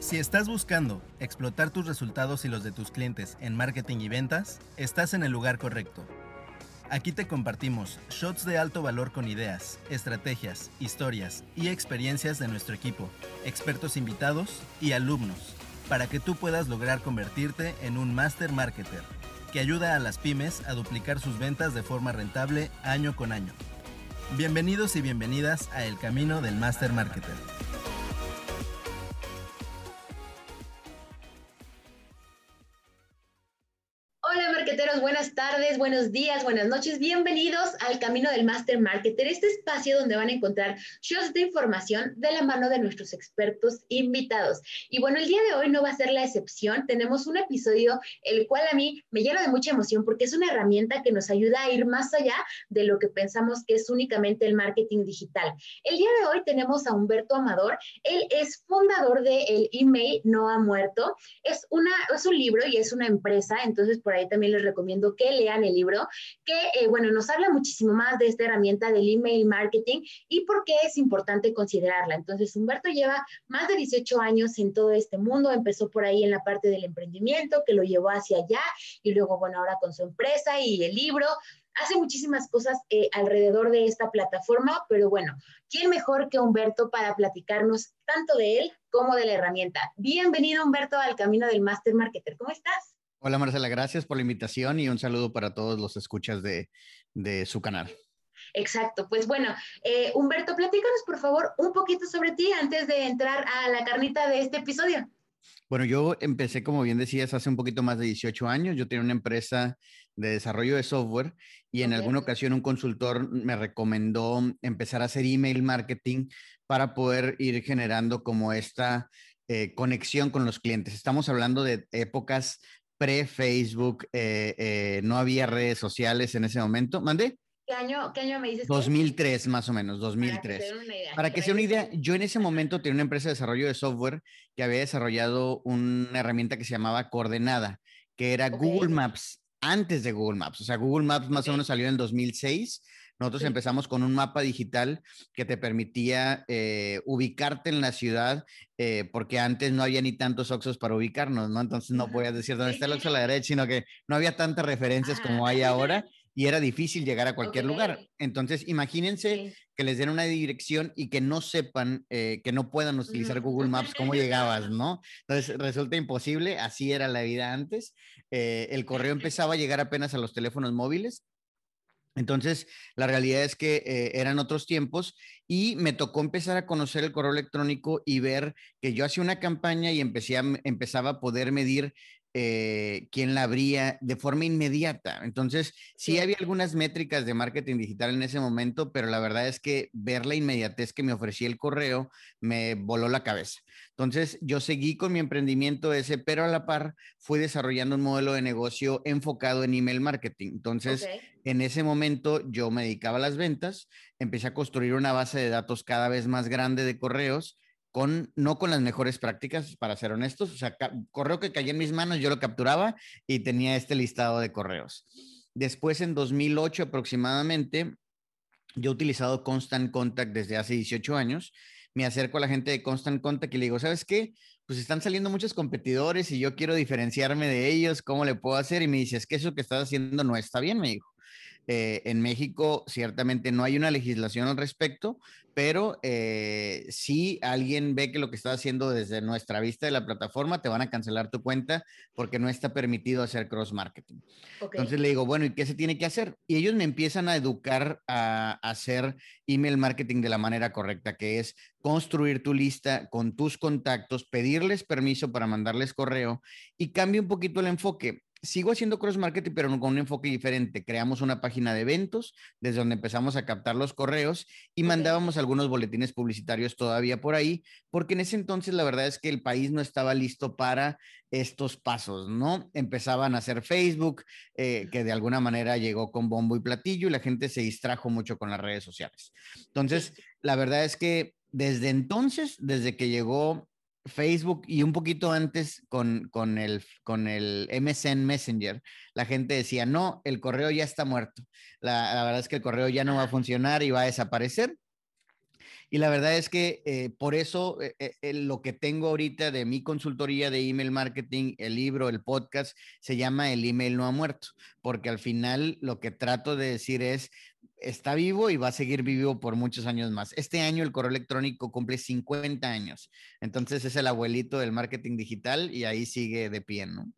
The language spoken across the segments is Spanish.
Si estás buscando explotar tus resultados y los de tus clientes en marketing y ventas, estás en el lugar correcto. Aquí te compartimos shots de alto valor con ideas, estrategias, historias y experiencias de nuestro equipo, expertos invitados y alumnos, para que tú puedas lograr convertirte en un master marketer que ayuda a las pymes a duplicar sus ventas de forma rentable año con año. Bienvenidos y bienvenidas a El Camino del Master Marketer. Tardes, buenos días, buenas noches. Bienvenidos al Camino del Master Marketer, este espacio donde van a encontrar shows de información de la mano de nuestros expertos invitados. Y bueno, el día de hoy no va a ser la excepción. Tenemos un episodio el cual a mí me llena de mucha emoción porque es una herramienta que nos ayuda a ir más allá de lo que pensamos que es únicamente el marketing digital. El día de hoy tenemos a Humberto Amador. Él es fundador de el email No ha muerto. Es, una, es un libro y es una empresa, entonces por ahí también les recomiendo que lean el libro, que, eh, bueno, nos habla muchísimo más de esta herramienta del email marketing y por qué es importante considerarla. Entonces, Humberto lleva más de 18 años en todo este mundo, empezó por ahí en la parte del emprendimiento, que lo llevó hacia allá, y luego, bueno, ahora con su empresa y el libro, hace muchísimas cosas eh, alrededor de esta plataforma, pero bueno, ¿quién mejor que Humberto para platicarnos tanto de él como de la herramienta? Bienvenido, Humberto, al camino del Master Marketer. ¿Cómo estás? Hola Marcela, gracias por la invitación y un saludo para todos los escuchas de, su canal. Exacto, pues bueno, eh, Humberto, platícanos por favor un poquito sobre ti antes de entrar a la carnita de este episodio. Bueno, yo empecé, como bien decías, hace un poquito más de 18 años. Yo tenía una empresa de desarrollo de software y en alguna ocasión un consultor me recomendó empezar a hacer email marketing para poder ir generando como esta eh, conexión con los clientes. Estamos hablando de épocas pre-Facebook, eh, eh, no había redes sociales en ese momento. ¿Mandé? ¿Qué año, ¿Qué año me dices? 2003, más o menos, 2003. Para que sea una idea, yo en ese momento tenía una empresa de desarrollo de software que había desarrollado una herramienta que se llamaba Coordenada, que era Google Maps antes de Google Maps. O sea, Google Maps más o menos salió en el 2006 nosotros empezamos con un mapa digital que te permitía eh, ubicarte en la ciudad, eh, porque antes no había ni tantos oxos para ubicarnos, ¿no? Entonces no podías decir dónde está el oxo a la derecha, sino que no había tantas referencias como hay ahora y era difícil llegar a cualquier lugar. Entonces, imagínense que les den una dirección y que no sepan, eh, que no puedan utilizar Google Maps, cómo llegabas, ¿no? Entonces, resulta imposible, así era la vida antes. el correo empezaba a llegar apenas a los teléfonos móviles entonces, la realidad es que eh, eran otros tiempos y me tocó empezar a conocer el correo electrónico y ver que yo hacía una campaña y empecé empezaba a poder medir eh, quién la abría de forma inmediata. Entonces, sí había algunas métricas de marketing digital en ese momento, pero la verdad es que ver la inmediatez que me ofrecía el correo me voló la cabeza. Entonces, yo seguí con mi emprendimiento ese, pero a la par fui desarrollando un modelo de negocio enfocado en email marketing. Entonces, en ese momento yo me dedicaba a las ventas, empecé a construir una base de datos cada vez más grande de correos con, no con las mejores prácticas, para ser honestos. O sea, correo que caía en mis manos, yo lo capturaba y tenía este listado de correos. Después, en 2008 aproximadamente, yo he utilizado Constant Contact desde hace 18 años. Me acerco a la gente de Constant Contact y le digo, ¿sabes qué? Pues están saliendo muchos competidores y yo quiero diferenciarme de ellos. ¿Cómo le puedo hacer? Y me dice, es que eso que estás haciendo no está bien, me dijo. Eh, en México ciertamente no hay una legislación al respecto, pero eh, si alguien ve que lo que está haciendo desde nuestra vista de la plataforma, te van a cancelar tu cuenta porque no está permitido hacer cross marketing. Entonces le digo, bueno, ¿y qué se tiene que hacer? Y ellos me empiezan a educar a, a hacer email marketing de la manera correcta, que es construir tu lista con tus contactos, pedirles permiso para mandarles correo y cambia un poquito el enfoque sigo haciendo cross marketing, pero con un enfoque diferente. Creamos una página de eventos desde donde empezamos a captar los correos y mandábamos algunos boletines publicitarios todavía por ahí, porque en ese entonces la verdad es que el país no estaba listo para estos pasos, ¿no? Empezaban a hacer Facebook, eh, que de alguna manera llegó con bombo y platillo y la gente se distrajo mucho con las redes sociales. Entonces, la verdad es que desde entonces, desde que llegó Facebook y un poquito antes con, con, el, con el MSN Messenger, la gente decía, no, el correo ya está muerto. La, la, verdad es que el correo ya no va a funcionar y va a desaparecer. Y la verdad es que eh, por eso eh, eh, lo que tengo ahorita de mi consultoría de email marketing, el libro, el podcast, se llama El email no ha muerto, porque al final lo que trato de decir es, está vivo y va a seguir vivo por muchos años más. Este año el correo electrónico cumple 50 años, entonces es el abuelito del marketing digital y ahí sigue de pie, ¿no?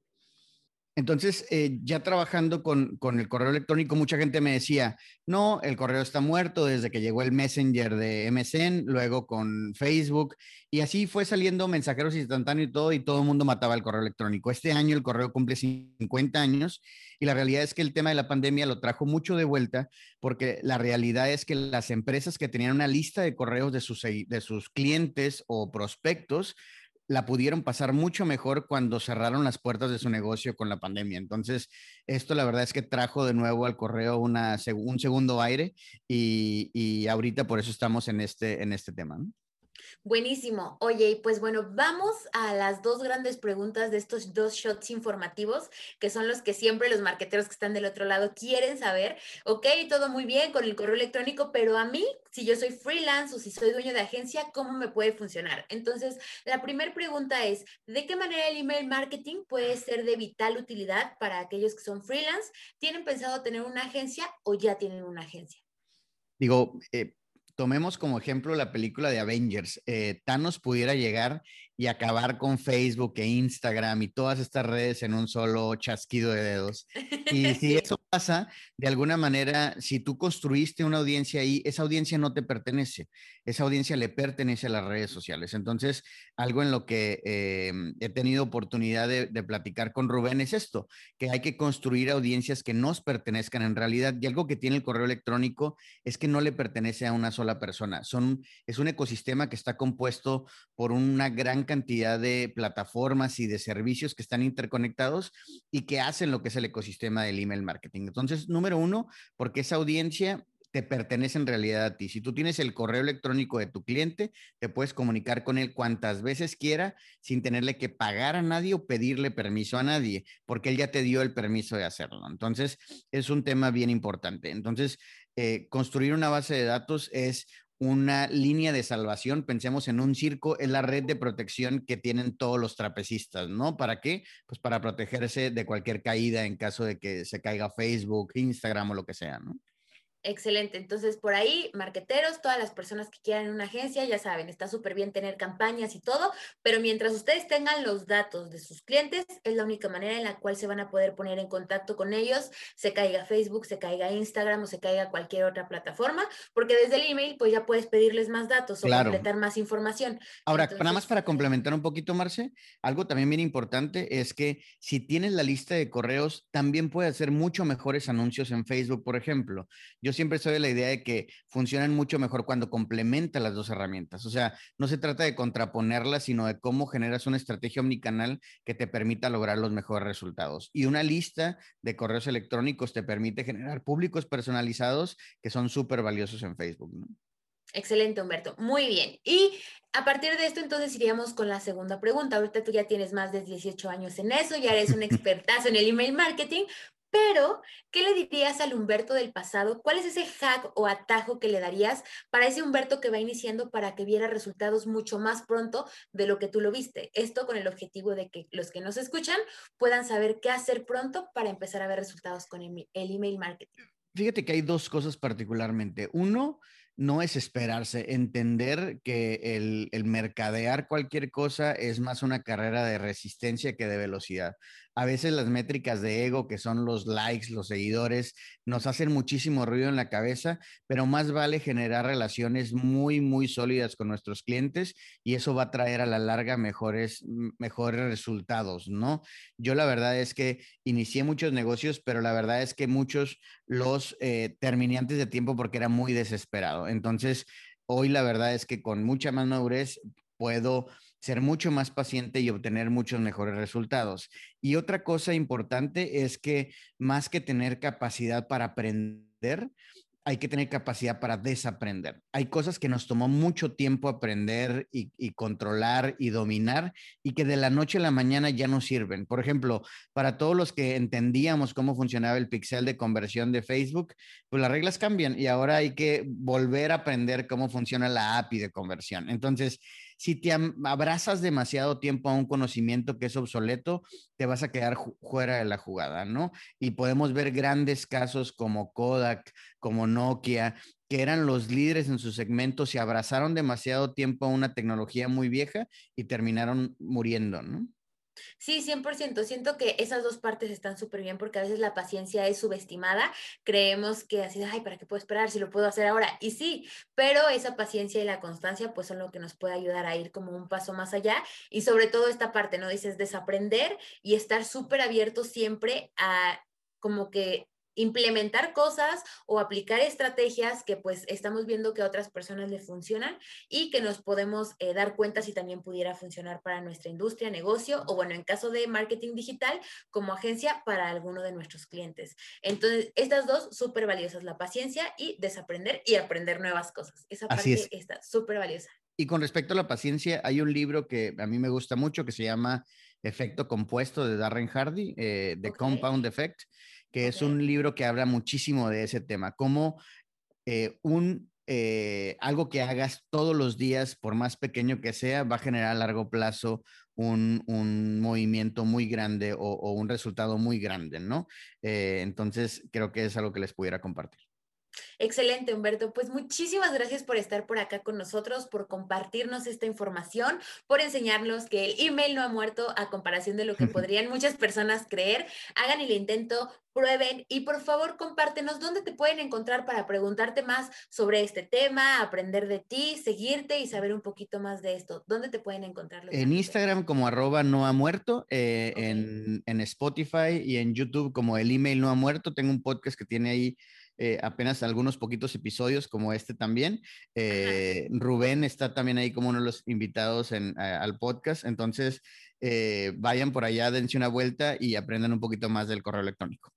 Entonces, eh, ya trabajando con, el correo electrónico, mucha gente me decía, no, el correo está muerto desde que llegó el Messenger de MSN, luego con Facebook, y así fue saliendo mensajeros instantáneos y todo, y todo el mundo mataba el correo electrónico. Este año el correo cumple 50 años, y la realidad es que el tema de la pandemia lo trajo mucho de vuelta, porque la realidad es que las empresas que tenían una lista de correos de sus, de sus clientes o prospectos, la pudieron pasar mucho mejor cuando cerraron las puertas de su negocio con la pandemia. Entonces, esto la verdad es que trajo de nuevo al correo una, un segundo aire y, y ahorita por eso estamos en este, en este tema. Buenísimo. Oye, pues bueno, vamos a las dos grandes preguntas de estos dos shots informativos, que son los que siempre los marqueteros que están del otro lado quieren saber. Ok, todo muy bien con el correo electrónico, pero a mí, si yo soy freelance o si soy dueño de agencia, ¿cómo me puede funcionar? Entonces, la primera pregunta es, ¿de qué manera el email marketing puede ser de vital utilidad para aquellos que son freelance? ¿Tienen pensado tener una agencia o ya tienen una agencia? Digo, eh, tomemos como ejemplo la película de Avengers. Eh, Thanos pudiera llegar y acabar con Facebook e Instagram y todas estas redes en un solo chasquido de dedos. Y si eso pasa, de alguna manera, si tú construiste una audiencia ahí, esa audiencia no te pertenece, esa audiencia le pertenece a las redes sociales. Entonces, algo en lo que eh, he tenido oportunidad de, de, platicar con Rubén es esto, que hay que construir audiencias que nos pertenezcan en realidad. Y algo que tiene el correo electrónico es que no le pertenece a una sola persona. Son, es un ecosistema que está compuesto por una gran cantidad de plataformas y de servicios que están interconectados y que hacen lo que es el ecosistema del email marketing. Entonces, número uno, porque esa audiencia te pertenece en realidad a ti. Si tú tienes el correo electrónico de tu cliente, te puedes comunicar con él cuantas veces quiera sin tenerle que pagar a nadie o pedirle permiso a nadie, porque él ya te dio el permiso de hacerlo. Entonces, es un tema bien importante. Entonces, eh, construir una base de datos es una línea de salvación, pensemos en un circo, es la red de protección que tienen todos los trapecistas, ¿no? ¿Para qué? Pues para protegerse de cualquier caída en caso de que se caiga Facebook, Instagram o lo que sea, ¿no? Excelente. Entonces, por ahí, marqueteros, todas las personas que quieran una agencia, ya saben, está súper bien tener campañas y todo, pero mientras ustedes tengan los datos de sus clientes, es la única manera en la cual se van a poder poner en contacto con ellos, se caiga Facebook, se caiga Instagram o se caiga cualquier otra plataforma, porque desde el email, pues ya puedes pedirles más datos o completar más información. Ahora, nada más para complementar un poquito, Marce, algo también bien importante es que si tienes la lista de correos, también puedes hacer mucho mejores anuncios en Facebook, por ejemplo. Yo yo siempre soy de la idea de que funcionan mucho mejor cuando complementan las dos herramientas. O sea, no se trata de contraponerlas, sino de cómo generas una estrategia omnicanal que te permita lograr los mejores resultados. Y una lista de correos electrónicos te permite generar públicos personalizados que son súper valiosos en Facebook. Excelente, Humberto. Muy bien. Y a partir de esto, entonces iríamos con la segunda pregunta. Ahorita tú ya tienes más de 18 años en eso, ya eres un expertazo en el email marketing, pero, ¿qué le dirías al Humberto del pasado? ¿Cuál es ese hack o atajo que le darías para ese Humberto que va iniciando para que viera resultados mucho más pronto de lo que tú lo viste? Esto con el objetivo de que los que nos escuchan puedan saber qué hacer pronto para empezar a ver resultados con el, email marketing. Fíjate que hay dos cosas particularmente. Uno, no es esperarse, entender que el, mercadear cualquier cosa es más una carrera de resistencia que de velocidad a veces las métricas de ego, que son los likes, los seguidores, nos hacen muchísimo ruido en la cabeza, pero más vale generar relaciones muy, muy sólidas con nuestros clientes y eso va a traer a la larga mejores, mejores resultados, ¿no? Yo la verdad es que inicié muchos negocios, pero la verdad es que muchos los eh, terminé antes de tiempo porque era muy desesperado. Entonces, hoy la verdad es que con mucha más madurez puedo ser mucho más paciente y obtener muchos mejores resultados. Y otra cosa importante es que más que tener capacidad para aprender, hay que tener capacidad para desaprender. Hay cosas que nos tomó mucho tiempo aprender y, controlar y dominar y que de la noche a la mañana ya no sirven. Por ejemplo, para todos los que entendíamos cómo funcionaba el pixel de conversión de Facebook, pues las reglas cambian y ahora hay que volver a aprender cómo funciona la API de conversión. Entonces, si te abrazas demasiado tiempo a un conocimiento que es obsoleto, te vas a quedar fuera de la jugada, ¿no? Y podemos ver grandes casos como Kodak, como Nokia, que eran los líderes en su segmento, se abrazaron demasiado tiempo a una tecnología muy vieja y terminaron muriendo, ¿no? Sí, 100%. Siento que esas dos partes están súper bien porque a veces la paciencia es subestimada. Creemos que así, ay, ¿para qué puedo esperar si lo puedo hacer ahora? Y sí, pero esa paciencia y la constancia pues son lo que nos puede ayudar a ir como un paso más allá. Y sobre todo esta parte, ¿no? Dices, desaprender y estar súper abierto siempre a como que implementar cosas o aplicar estrategias que pues estamos viendo que a otras personas le funcionan y que nos podemos eh, dar cuenta si también pudiera funcionar para nuestra industria, negocio o bueno, en caso de marketing digital como agencia para alguno de nuestros clientes. Entonces, estas dos súper valiosas, la paciencia y desaprender y aprender nuevas cosas. Esa parte está súper valiosa. Y con respecto a la paciencia, hay un libro que a mí me gusta mucho que se llama Efecto Compuesto de Darren Hardy, eh, The Compound Effect que es un libro que habla muchísimo de ese tema, como eh, un, eh, algo que hagas todos los días, por más pequeño que sea, va a generar a largo plazo un, movimiento muy grande o, un resultado muy grande, ¿no? Eh, entonces, creo que es algo que les pudiera compartir. Excelente, Humberto. Pues muchísimas gracias por estar por acá con nosotros, por compartirnos esta información, por enseñarnos que el email no ha muerto a comparación de lo que podrían muchas personas creer. Hagan el intento, prueben y por favor compártenos dónde te pueden encontrar para preguntarte más sobre este tema, aprender de ti, seguirte y saber un poquito más de esto. ¿Dónde te pueden encontrar? En Instagram como arroba no ha muerto, eh, en, en Spotify y en YouTube como el email no ha muerto. Tengo un podcast que tiene ahí eh, apenas algunos poquitos episodios como este también. Eh, Rubén está también ahí como uno de los invitados en, al podcast. Entonces, eh, vayan por allá, dense una vuelta y aprendan un poquito más del correo electrónico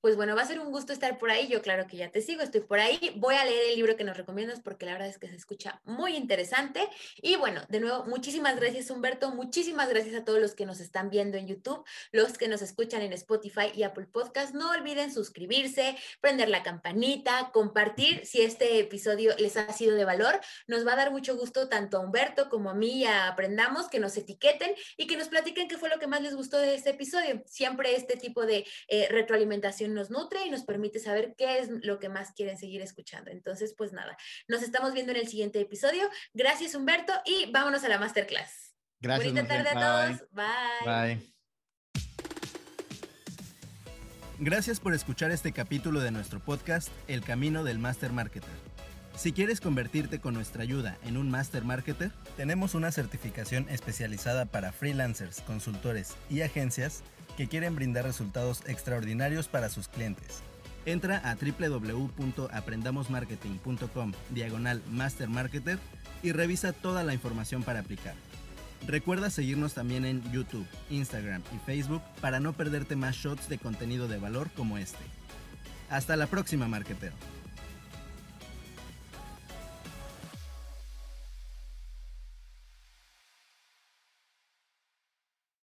pues bueno, va a ser un gusto estar por ahí. Yo claro que ya te sigo, estoy por ahí. Voy a leer el libro que nos recomiendas porque la verdad es que se escucha muy interesante. Y bueno, de nuevo, muchísimas gracias Humberto, muchísimas gracias a todos los que nos están viendo en YouTube, los que nos escuchan en Spotify y Apple Podcast. No olviden suscribirse, prender la campanita, compartir si este episodio les ha sido de valor. Nos va a dar mucho gusto tanto a Humberto como a mí a Aprendamos que nos etiqueten y que nos platiquen qué fue lo que más les gustó de este episodio. Siempre este tipo de eh, retroalimentación nos nutre y nos permite saber qué es lo que más quieren seguir escuchando. Entonces, pues nada, nos estamos viendo en el siguiente episodio. Gracias, Humberto, y vámonos a la masterclass. Gracias. Bonita tarde a todos. Bye. Bye. Gracias por escuchar este capítulo de nuestro podcast El Camino del Master Marketer. Si quieres convertirte con nuestra ayuda en un Master Marketer, tenemos una certificación especializada para freelancers, consultores y agencias que quieren brindar resultados extraordinarios para sus clientes. Entra a www.aprendamosmarketing.com diagonal Master Marketer y revisa toda la información para aplicar. Recuerda seguirnos también en YouTube, Instagram y Facebook para no perderte más shots de contenido de valor como este. Hasta la próxima, marketero.